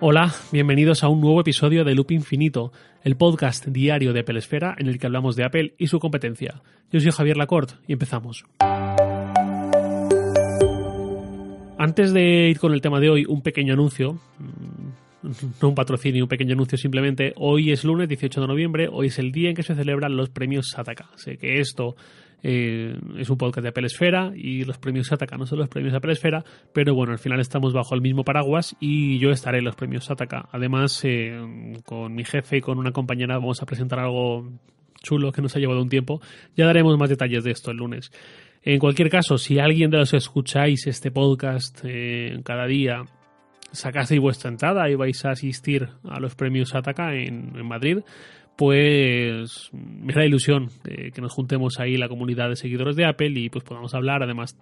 Hola, bienvenidos a un nuevo episodio de Loop Infinito, el podcast diario de Apple Esfera en el que hablamos de Apple y su competencia. Yo soy Javier Lacorte y empezamos. Antes de ir con el tema de hoy, un pequeño anuncio. Mm, no un patrocinio, un pequeño anuncio simplemente. Hoy es lunes 18 de noviembre, hoy es el día en que se celebran los premios Sataka. Sé que esto eh, es un podcast de Apple Esfera y los premios Sataka no son los premios Apple Esfera, pero bueno, al final estamos bajo el mismo paraguas y yo estaré en los premios Sataka. Además, eh, con mi jefe y con una compañera vamos a presentar algo chulo que nos ha llevado un tiempo. Ya daremos más detalles de esto el lunes. En cualquier caso, si alguien de los escucháis este podcast eh, cada día sacasteis vuestra entrada y vais a asistir a los premios Sataka en, en Madrid, pues me da ilusión que nos juntemos ahí la comunidad de seguidores de Apple y pues podamos hablar. Además,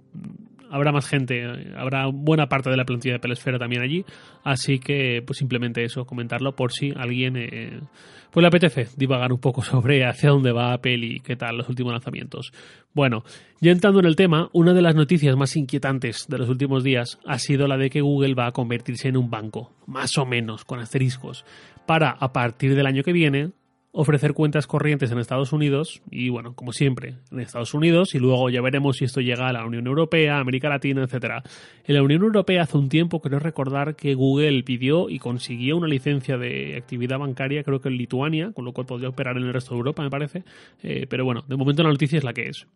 habrá más gente, habrá buena parte de la plantilla de Apple Esfera también allí. Así que, pues simplemente eso, comentarlo por si alguien eh, pues le apetece divagar un poco sobre hacia dónde va Apple y qué tal los últimos lanzamientos. Bueno, ya entrando en el tema, una de las noticias más inquietantes de los últimos días ha sido la de que Google va a convertirse en un banco, más o menos, con asteriscos, para a partir del año que viene ofrecer cuentas corrientes en Estados Unidos y bueno, como siempre, en Estados Unidos y luego ya veremos si esto llega a la Unión Europea, América Latina, etcétera. En la Unión Europea hace un tiempo creo recordar que Google pidió y consiguió una licencia de actividad bancaria, creo que en Lituania, con lo cual podría operar en el resto de Europa, me parece. Eh, pero bueno, de momento la noticia es la que es.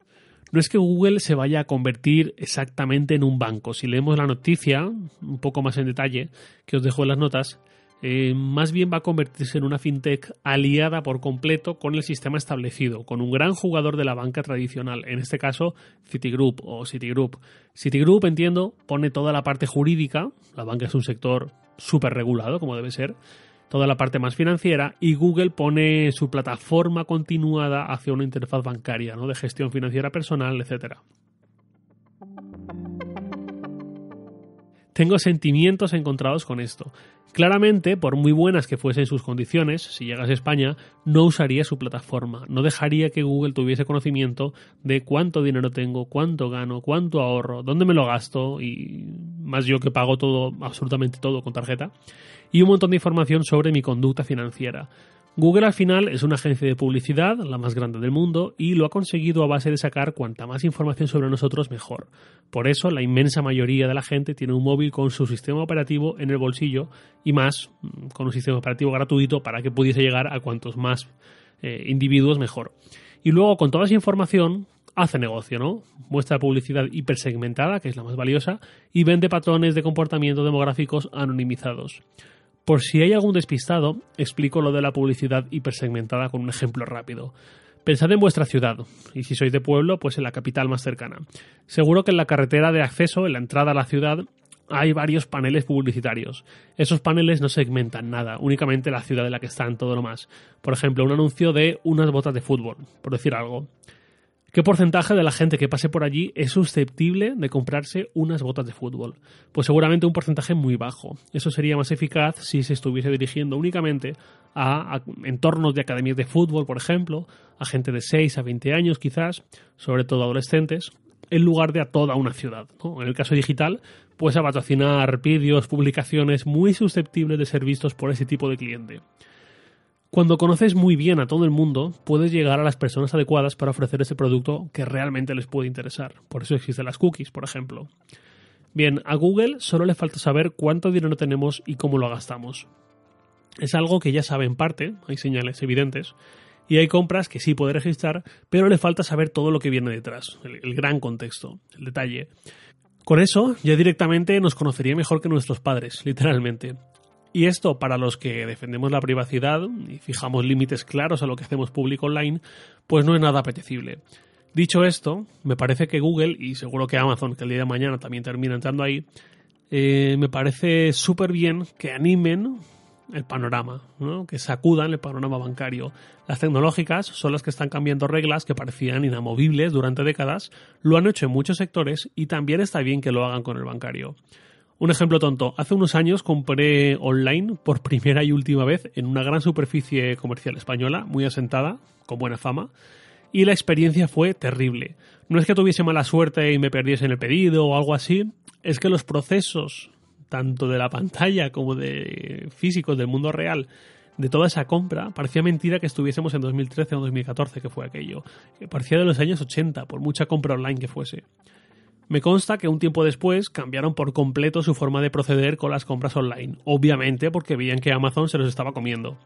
No es que Google se vaya a convertir exactamente en un banco. Si leemos la noticia un poco más en detalle, que os dejo en las notas, eh, más bien va a convertirse en una fintech aliada por completo con el sistema establecido, con un gran jugador de la banca tradicional, en este caso Citigroup o Citigroup. Citigroup, entiendo, pone toda la parte jurídica, la banca es un sector súper regulado, como debe ser, toda la parte más financiera, y Google pone su plataforma continuada hacia una interfaz bancaria, ¿no? de gestión financiera personal, etcétera. Tengo sentimientos encontrados con esto. Claramente, por muy buenas que fuesen sus condiciones, si llegas a España, no usaría su plataforma, no dejaría que Google tuviese conocimiento de cuánto dinero tengo, cuánto gano, cuánto ahorro, dónde me lo gasto y más yo que pago todo, absolutamente todo con tarjeta, y un montón de información sobre mi conducta financiera. Google al final es una agencia de publicidad, la más grande del mundo, y lo ha conseguido a base de sacar cuanta más información sobre nosotros mejor. Por eso la inmensa mayoría de la gente tiene un móvil con su sistema operativo en el bolsillo y más mm, con un sistema operativo gratuito para que pudiese llegar a cuantos más eh, individuos mejor. Y luego con toda esa información hace negocio, ¿no? Muestra publicidad hipersegmentada, que es la más valiosa, y vende patrones de comportamiento demográficos anonimizados. Por si hay algún despistado, explico lo de la publicidad hipersegmentada con un ejemplo rápido. Pensad en vuestra ciudad, y si sois de pueblo, pues en la capital más cercana. Seguro que en la carretera de acceso, en la entrada a la ciudad, hay varios paneles publicitarios. Esos paneles no segmentan nada, únicamente la ciudad en la que están, todo lo más. Por ejemplo, un anuncio de unas botas de fútbol, por decir algo. ¿Qué porcentaje de la gente que pase por allí es susceptible de comprarse unas botas de fútbol? Pues seguramente un porcentaje muy bajo. Eso sería más eficaz si se estuviese dirigiendo únicamente a, entornos de academias de fútbol, por ejemplo, a gente de 6 a 20 años quizás, sobre todo adolescentes, en lugar de a toda una ciudad. En el caso digital, pues a patrocinar vídeos, publicaciones muy susceptibles de ser vistos por ese tipo de cliente. Cuando conoces muy bien a todo el mundo, puedes llegar a las personas adecuadas para ofrecer ese producto que realmente les puede interesar. Por eso existen las cookies, por ejemplo. Bien, a Google solo le falta saber cuánto dinero tenemos y cómo lo gastamos. Es algo que ya sabe en parte, hay señales evidentes, y hay compras que sí puede registrar, pero le falta saber todo lo que viene detrás, el, el gran contexto, el detalle. Con eso ya directamente nos conocería mejor que nuestros padres, literalmente. Y esto para los que defendemos la privacidad y fijamos límites claros a lo que hacemos público online, pues no es nada apetecible. Dicho esto, me parece que Google, y seguro que Amazon, que el día de mañana también termina entrando ahí, eh, me parece súper bien que animen el panorama, que sacudan el panorama bancario. Las tecnológicas son las que están cambiando reglas que parecían inamovibles durante décadas, lo han hecho en muchos sectores y también está bien que lo hagan con el bancario. Un ejemplo tonto. Hace unos años compré online por primera y última vez en una gran superficie comercial española, muy asentada, con buena fama, y la experiencia fue terrible. No es que tuviese mala suerte y me perdiese en el pedido o algo así, es que los procesos tanto de la pantalla como de físicos del mundo real, de toda esa compra, parecía mentira que estuviésemos en 2013 o 2014, que fue aquello. Parecía de los años 80, por mucha compra online que fuese. Me consta que un tiempo después cambiaron por completo su forma de proceder con las compras online, obviamente porque veían que Amazon se los estaba comiendo.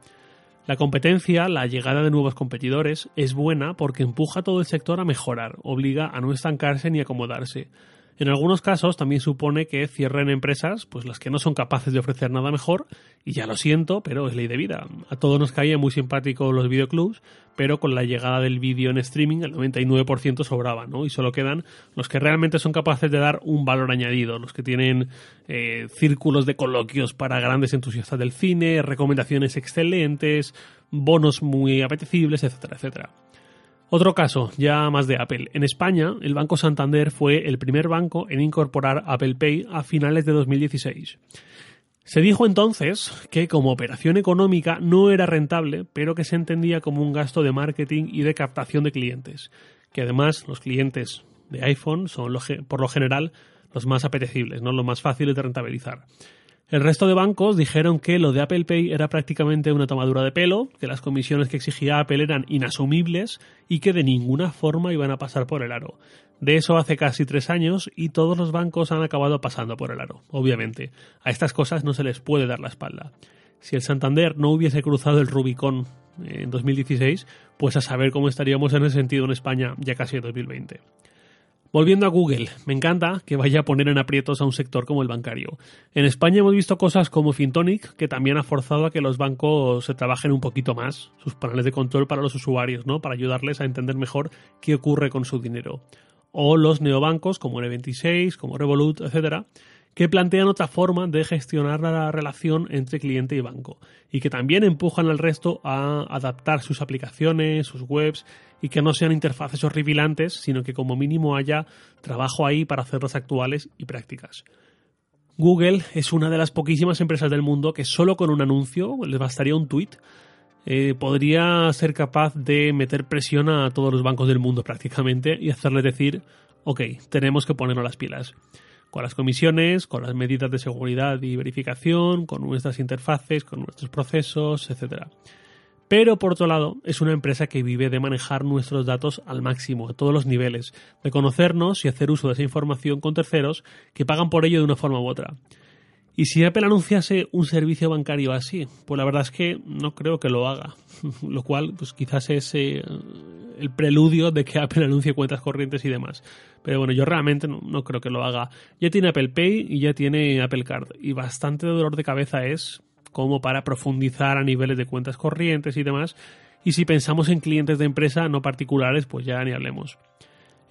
La competencia, la llegada de nuevos competidores, es buena porque empuja a todo el sector a mejorar, obliga a no estancarse ni acomodarse. En algunos casos también supone que cierren empresas, pues las que no son capaces de ofrecer nada mejor, y ya lo siento, pero es ley de vida. A todos nos caían muy simpáticos los videoclubs, pero con la llegada del vídeo en streaming el 99% sobraba, ¿no? Y solo quedan los que realmente son capaces de dar un valor añadido, los que tienen eh, círculos de coloquios para grandes entusiastas del cine, recomendaciones excelentes, bonos muy apetecibles, etcétera, etcétera. Otro caso, ya más de Apple. En España, el Banco Santander fue el primer banco en incorporar Apple Pay a finales de 2016. Se dijo entonces que como operación económica no era rentable, pero que se entendía como un gasto de marketing y de captación de clientes, que además los clientes de iPhone son por lo general los más apetecibles, no los más fáciles de rentabilizar. El resto de bancos dijeron que lo de Apple Pay era prácticamente una tomadura de pelo, que las comisiones que exigía Apple eran inasumibles y que de ninguna forma iban a pasar por el aro. De eso hace casi tres años y todos los bancos han acabado pasando por el aro. Obviamente, a estas cosas no se les puede dar la espalda. Si el Santander no hubiese cruzado el Rubicón en 2016, pues a saber cómo estaríamos en ese sentido en España ya casi en 2020. Volviendo a Google, me encanta que vaya a poner en aprietos a un sector como el bancario. En España hemos visto cosas como Fintonic, que también ha forzado a que los bancos se trabajen un poquito más, sus paneles de control para los usuarios, ¿no? Para ayudarles a entender mejor qué ocurre con su dinero. O los neobancos como N26, como Revolut, etcétera, que plantean otra forma de gestionar la relación entre cliente y banco y que también empujan al resto a adaptar sus aplicaciones, sus webs y que no sean interfaces horripilantes, sino que como mínimo haya trabajo ahí para hacerlas actuales y prácticas. Google es una de las poquísimas empresas del mundo que solo con un anuncio, les bastaría un tweet, eh, podría ser capaz de meter presión a todos los bancos del mundo prácticamente y hacerles decir, ok, tenemos que ponernos las pilas con las comisiones, con las medidas de seguridad y verificación, con nuestras interfaces, con nuestros procesos, etc. Pero por otro lado, es una empresa que vive de manejar nuestros datos al máximo, a todos los niveles, de conocernos y hacer uso de esa información con terceros que pagan por ello de una forma u otra. Y si Apple anunciase un servicio bancario así, pues la verdad es que no creo que lo haga. Lo cual, pues quizás es eh, el preludio de que Apple anuncie cuentas corrientes y demás. Pero bueno, yo realmente no, creo que lo haga. Ya tiene Apple Pay y ya tiene Apple Card. Y bastante dolor de cabeza es como para profundizar a niveles de cuentas corrientes y demás. Y si pensamos en clientes de empresa no particulares, pues ya ni hablemos.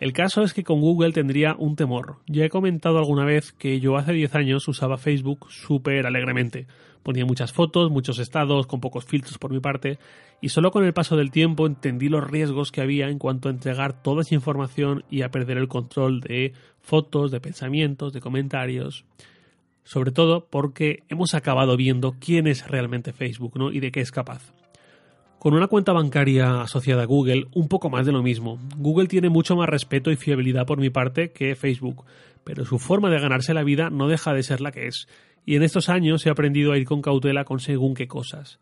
El caso es que con Google tendría un temor. Ya he comentado alguna vez que yo hace 10 años usaba Facebook súper alegremente. Ponía muchas fotos, muchos estados, con pocos filtros por mi parte, y solo con el paso del tiempo entendí los riesgos que había en cuanto a entregar toda esa información y a perder el control de fotos, de pensamientos, de comentarios. Sobre todo porque hemos acabado viendo quién es realmente Facebook ¿no? y de qué es capaz. Con una cuenta bancaria asociada a Google, un poco más de lo mismo. Google tiene mucho más respeto y fiabilidad por mi parte que Facebook, pero su forma de ganarse la vida no deja de ser la que es, y en estos años he aprendido a ir con cautela con según qué cosas.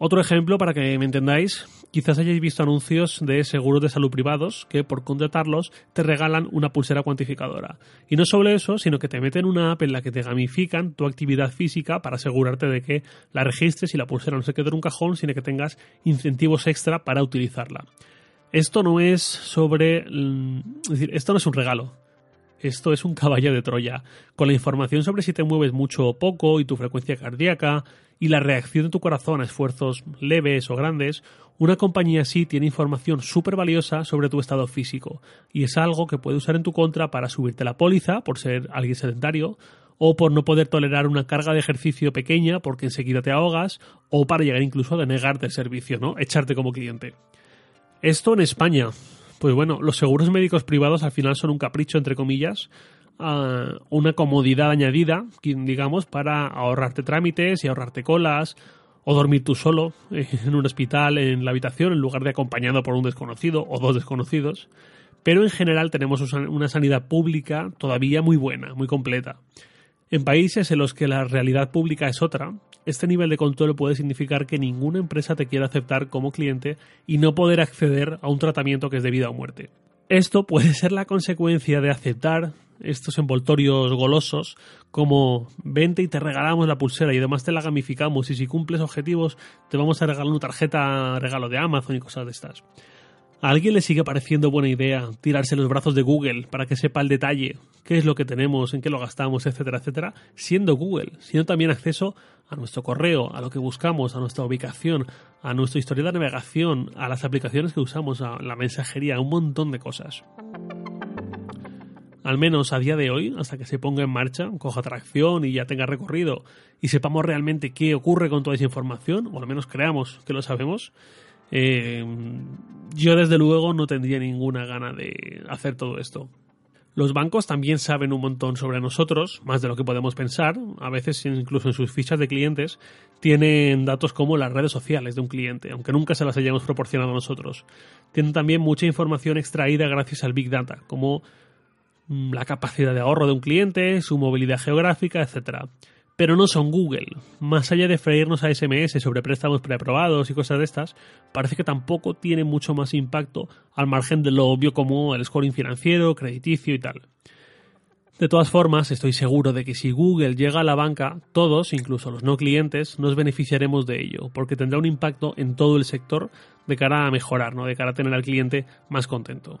Otro ejemplo, para que me entendáis, quizás hayáis visto anuncios de seguros de salud privados que por contratarlos te regalan una pulsera cuantificadora. Y no solo eso, sino que te meten una app en la que te gamifican tu actividad física para asegurarte de que la registres y la pulsera no se quede en un cajón, sino que tengas incentivos extra para utilizarla. Esto no es sobre... Mm, es decir, esto no es un regalo. Esto es un caballo de Troya, con la información sobre si te mueves mucho o poco y tu frecuencia cardíaca y la reacción de tu corazón a esfuerzos leves o grandes, una compañía así tiene información súper valiosa sobre tu estado físico y es algo que puede usar en tu contra para subirte la póliza por ser alguien sedentario o por no poder tolerar una carga de ejercicio pequeña porque enseguida te ahogas o para llegar incluso a denegarte el servicio, ¿no? Echarte como cliente. Esto en España, pues bueno, los seguros médicos privados al final son un capricho, entre comillas, una comodidad añadida, digamos, para ahorrarte trámites y ahorrarte colas, o dormir tú solo en un hospital, en la habitación, en lugar de acompañado por un desconocido o dos desconocidos. Pero en general tenemos una sanidad pública todavía muy buena, muy completa. En países en los que la realidad pública es otra, este nivel de control puede significar que ninguna empresa te quiera aceptar como cliente y no poder acceder a un tratamiento que es de vida o muerte. Esto puede ser la consecuencia de aceptar estos envoltorios golosos como vente y te regalamos la pulsera y además te la gamificamos y si cumples objetivos te vamos a regalar una tarjeta regalo de Amazon y cosas de estas. ¿A alguien le sigue pareciendo buena idea tirarse los brazos de Google para que sepa el detalle, qué es lo que tenemos, en qué lo gastamos, etcétera, etcétera? Siendo Google, siendo también acceso a nuestro correo, a lo que buscamos, a nuestra ubicación, a nuestra historia de navegación, a las aplicaciones que usamos, a la mensajería, a un montón de cosas. Al menos a día de hoy, hasta que se ponga en marcha, coja tracción y ya tenga recorrido y sepamos realmente qué ocurre con toda esa información, o al menos creamos que lo sabemos, eh, yo desde luego no tendría ninguna gana de hacer todo esto. Los bancos también saben un montón sobre nosotros, más de lo que podemos pensar. A veces, incluso en sus fichas de clientes, tienen datos como las redes sociales de un cliente, aunque nunca se las hayamos proporcionado a nosotros. Tienen también mucha información extraída gracias al Big Data, como mm, la capacidad de ahorro de un cliente, su movilidad geográfica, etc pero no son Google. Más allá de freírnos a SMS sobre préstamos preaprobados y cosas de estas, parece que tampoco tiene mucho más impacto al margen de lo obvio como el scoring financiero, crediticio y tal. De todas formas, estoy seguro de que si Google llega a la banca, todos, incluso los no clientes, nos beneficiaremos de ello, porque tendrá un impacto en todo el sector de cara a mejorar, ¿no? de cara a tener al cliente más contento.